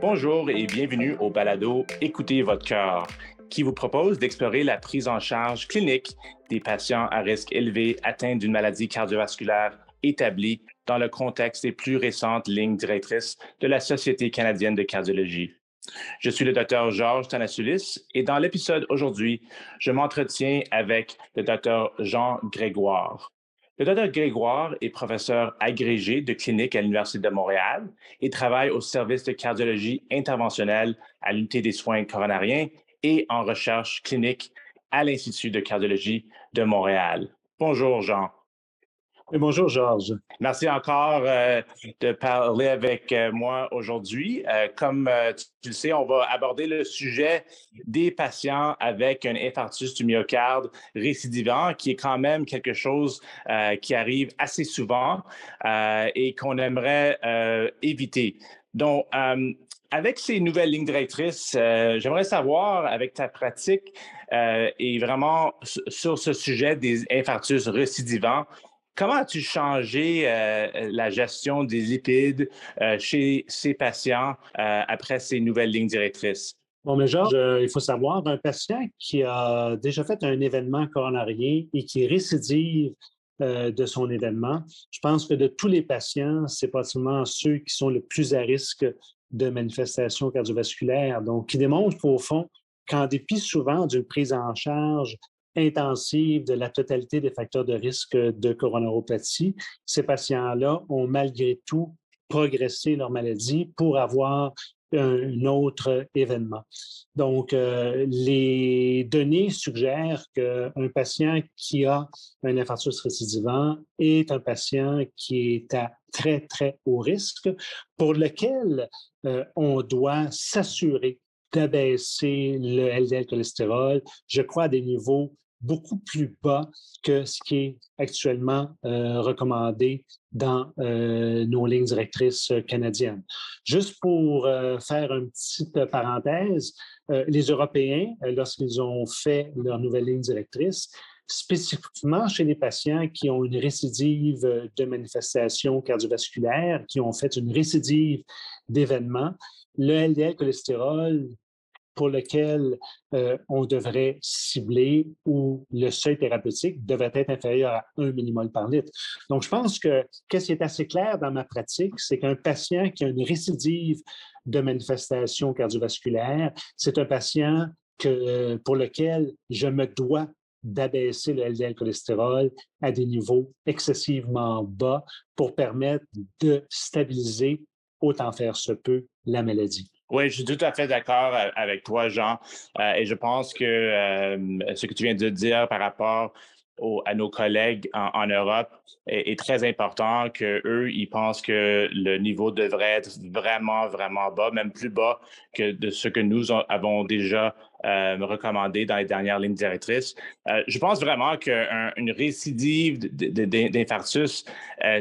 Bonjour et bienvenue au balado Écoutez votre cœur, qui vous propose d'explorer la prise en charge clinique des patients à risque élevé atteints d'une maladie cardiovasculaire établie dans le contexte des plus récentes lignes directrices de la Société canadienne de cardiologie. Je suis le docteur Georges Tanasulis et dans l'épisode aujourd'hui, je m'entretiens avec le docteur Jean Grégoire. Le docteur Grégoire est professeur agrégé de clinique à l'Université de Montréal et travaille au service de cardiologie interventionnelle à l'unité des soins coronariens et en recherche clinique à l'Institut de cardiologie de Montréal. Bonjour, Jean bonjour, Georges. Merci encore euh, de parler avec euh, moi aujourd'hui. Euh, comme tu le sais, on va aborder le sujet des patients avec un infarctus du myocarde récidivant, qui est quand même quelque chose qui arrive assez souvent et qu'on aimerait éviter. Donc, avec ces nouvelles lignes directrices, j'aimerais savoir, avec ta pratique et vraiment sur ce sujet des infarctus récidivants, Comment as-tu changé euh, la gestion des lipides euh, chez ces patients euh, après ces nouvelles lignes directrices? Bon, mais Georges, il faut savoir, un patient qui a déjà fait un événement coronarien et qui récidive de son événement, je pense que de tous les patients, c'est possiblement ceux qui sont le plus à risque de manifestations cardiovasculaires. Donc, qui démontrent qu'au fond, qu'en dépit souvent d'une prise en charge intensive de la totalité des facteurs de risque de coronaropathie, ces patients-là ont malgré tout progressé leur maladie pour avoir un autre événement. Donc, euh, les données suggèrent qu'un patient qui a un infarctus récidivant est un patient qui est à très, très haut risque, pour lequel euh, on doit s'assurer d'abaisser le LDL cholestérol, je crois, à des niveaux beaucoup plus bas que ce qui est actuellement euh, recommandé dans euh, nos lignes directrices canadiennes. Juste pour euh, faire une petite parenthèse, les Européens, lorsqu'ils ont fait leur nouvelle ligne directrice, spécifiquement chez les patients qui ont une récidive de manifestation cardiovasculaire, qui ont fait une récidive d'événements, le LDL cholestérol pour lequel euh, on devrait cibler ou le seuil thérapeutique devrait être inférieur à 1 millimol par litre. Donc, je pense que qu'est-ce qui est assez clair dans ma pratique, c'est qu'un patient qui a une récidive de manifestation cardiovasculaire, c'est un patient que, euh, pour lequel je me dois d'abaisser le LDL cholestérol à des niveaux excessivement bas pour permettre de stabiliser, autant faire se peut, la maladie. Oui, je suis tout à fait d'accord euh, avec toi, Jean. Euh, et je pense que euh, ce que tu viens de dire par rapport à nos collègues en, Europe est, très important, que eux, ils pensent que le niveau devrait être vraiment, vraiment bas, même plus bas que ce que nous avons déjà recommandé dans les dernières lignes directrices. je pense vraiment qu'une récidive d'infarctus,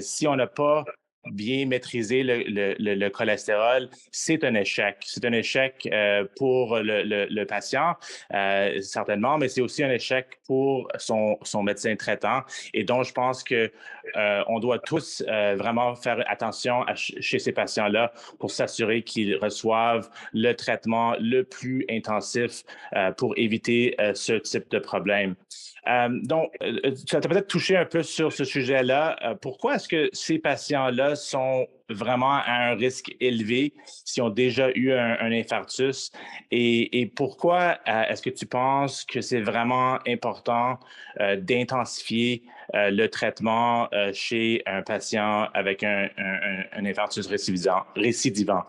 si on n'a pas bien maîtriser le, cholestérol, c'est un échec. C'est un échec euh, pour le, patient, euh, certainement, mais c'est aussi un échec pour son, médecin traitant. Et donc, je pense que euh, on doit tous vraiment faire attention chez ces patients-là pour s'assurer qu'ils reçoivent le traitement le plus intensif pour éviter ce type de problème. Euh, donc, euh, euh, tu as peut-être touché un peu sur ce sujet-là. pourquoi est-ce que ces patients-là sont vraiment à un risque élevé s'ils ont déjà eu un, infarctus? Et, pourquoi est-ce que tu penses que c'est vraiment important d'intensifier le traitement chez un patient avec un, infarctus récidivant?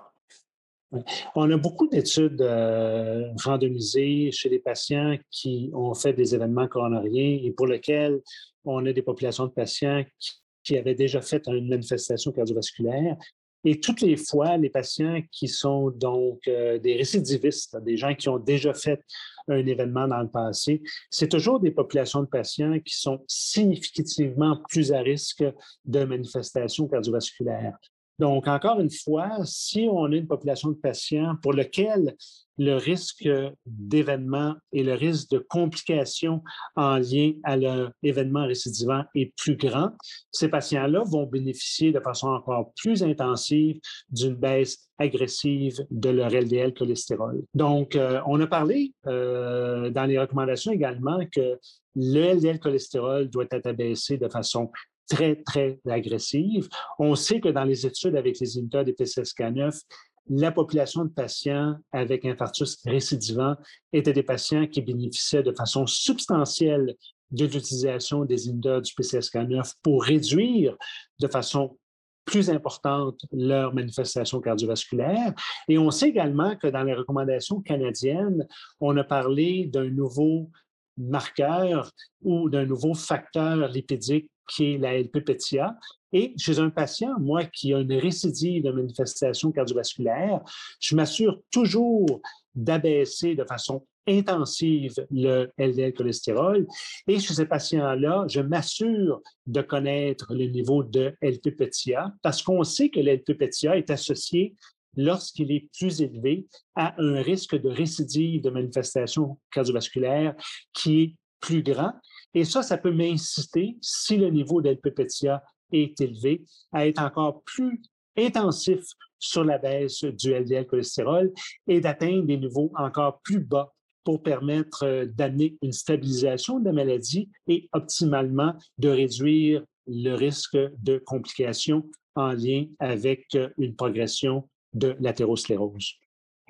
On a beaucoup d'études euh, randomisées chez les patients qui ont fait des événements coronariens et pour lesquels on a des populations de patients qui, avaient déjà fait une manifestation cardiovasculaire. Et toutes les fois, les patients qui sont donc euh, des récidivistes, des gens qui ont déjà fait un événement dans le passé, c'est toujours des populations de patients qui sont significativement plus à risque de manifestations cardiovasculaires. Donc, encore une fois, si on a une population de patients pour lequel le risque d'événement et le risque de complications en lien à l'événement récidivant est plus grand, ces patients-là vont bénéficier de façon encore plus intensive d'une baisse agressive de leur LDL cholestérol. Donc, euh, on a parlé euh, dans les recommandations également que le LDL cholestérol doit être abaissé de façon très, très agressive. On sait que dans les études avec les inhibiteurs des PCSK9, la population de patients avec infarctus récidivant était des patients qui bénéficiaient de façon substantielle de l'utilisation des inhibiteurs du PCSK9 pour réduire de façon plus importante leur manifestation cardiovasculaire. Et on sait également que dans les recommandations canadiennes, on a parlé d'un nouveau marqueur ou d'un nouveau facteur lipidique qui est la LPPTIA. Et chez un patient, moi, qui a une récidive de manifestation cardiovasculaire, je m'assure toujours d'abaisser de façon intensive le LDL cholestérol. Et chez ces patients-là, je m'assure de connaître le niveau de LPPTIA parce qu'on sait que l'LPPTIA est associé lorsqu'il est plus élevé à un risque de récidive de manifestation cardiovasculaire qui est plus grand. Et ça, ça peut m'inciter, si le niveau d'LPPTIA est élevé, à être encore plus intensif sur la baisse du LDL cholestérol et d'atteindre des niveaux encore plus bas pour permettre euh, d'amener une stabilisation de la maladie et optimalement de réduire le risque de complications en lien avec euh, une progression de l'athérosclérose.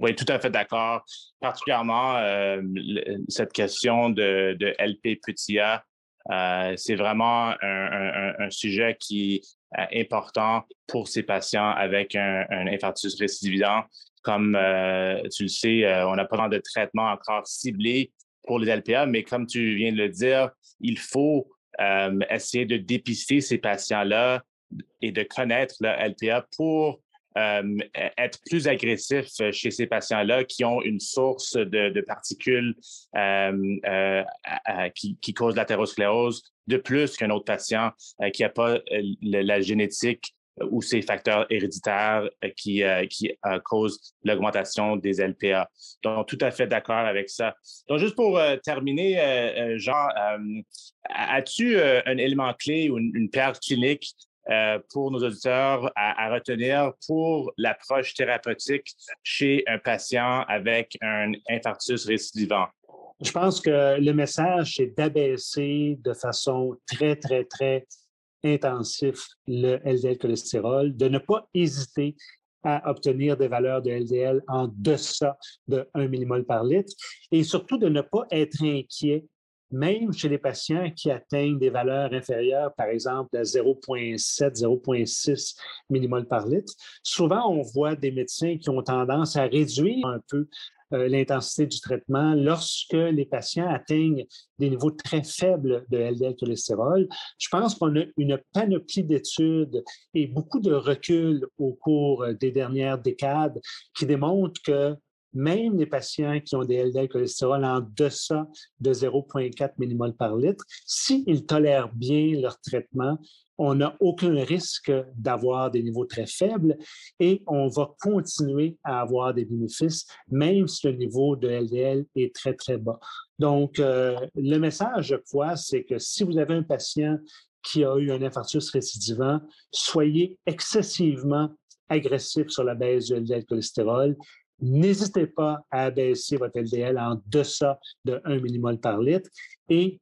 Oui, tout à fait d'accord. Particulièrement euh, cette question de, de LP PTIA, euh, c'est vraiment un, sujet qui est important pour ces patients avec un, infarctus récidivisant. Comme euh, tu le sais, on n'a pas de traitement encore ciblé pour les LPA, mais comme tu viens de le dire, il faut essayer de dépister ces patients-là et de connaître le LPA pour euh, être plus agressif chez ces patients-là qui ont une source de, particules euh, euh, qui, qui cause l'athérosclérose de plus qu'un autre patient qui n'a pas la génétique ou ces facteurs héréditaires qui, qui causent l'augmentation des LPA. Donc, tout à fait d'accord avec ça. Donc, juste pour terminer, Jean, as-tu un élément clé ou une, une paire clinique euh, pour nos auditeurs à, retenir pour l'approche thérapeutique chez un patient avec un infarctus récidivant? Je pense que le message, c'est d'abaisser de façon très, très, très intensive le LDL cholestérol, de ne pas hésiter à obtenir des valeurs de LDL en deçà de 1 mmol par litre et surtout de ne pas être inquiet même chez les patients qui atteignent des valeurs inférieures, par exemple à 0,7, 0,6 millimol par litre, souvent on voit des médecins qui ont tendance à réduire un peu euh, l'intensité du traitement lorsque les patients atteignent des niveaux très faibles de LDL cholestérol. Je pense qu'on a une panoplie d'études et beaucoup de recul au cours des dernières décades qui démontrent que même les patients qui ont des LDL cholestérol en deçà de 0,4 mmol par litre, s'ils tolèrent bien leur traitement, on n'a aucun risque d'avoir des niveaux très faibles et on va continuer à avoir des bénéfices, même si le niveau de LDL est très, très bas. Donc, euh, le message, je crois, c'est que si vous avez un patient qui a eu un infarctus récidivant, soyez excessivement agressif sur la baisse du LDL cholestérol N'hésitez pas à abaisser votre LDL en deçà de 1 mmol par litre et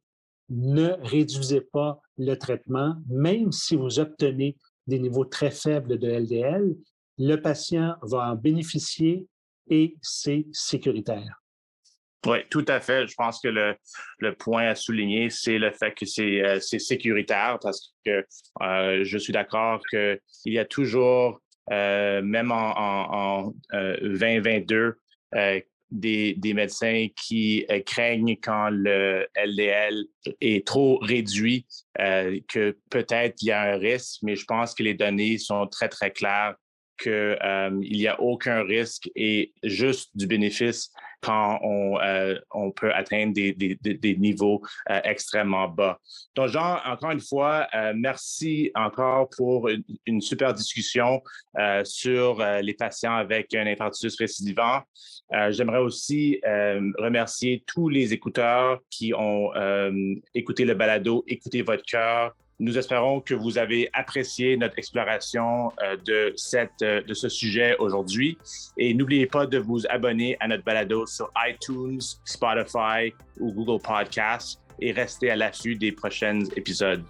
ne réduisez pas le traitement, même si vous obtenez des niveaux très faibles de LDL, le patient va en bénéficier et c'est sécuritaire. Oui, tout à fait. Je pense que le, point à souligner, c'est le fait que c'est euh, sécuritaire parce que euh, je suis d'accord qu'il y a toujours même en, 2022, euh, euh, des, médecins qui craignent quand le LDL est trop réduit, que peut-être il y a un risque, mais je pense que les données sont très, très claires qu'il n'y a aucun risque et juste du bénéfice quand on, on peut atteindre des, niveaux extrêmement bas. Donc, Jean, encore une fois, merci encore pour une, super discussion sur les patients avec un infarctus récidivant. J'aimerais aussi remercier tous les écouteurs qui ont écouté le balado, écouté votre cœur, nous espérons que vous avez apprécié notre exploration euh, de, cette, euh, de ce sujet aujourd'hui. Et n'oubliez pas de vous abonner à notre balado sur iTunes, Spotify ou Google Podcasts et restez à l'affût des prochains épisodes.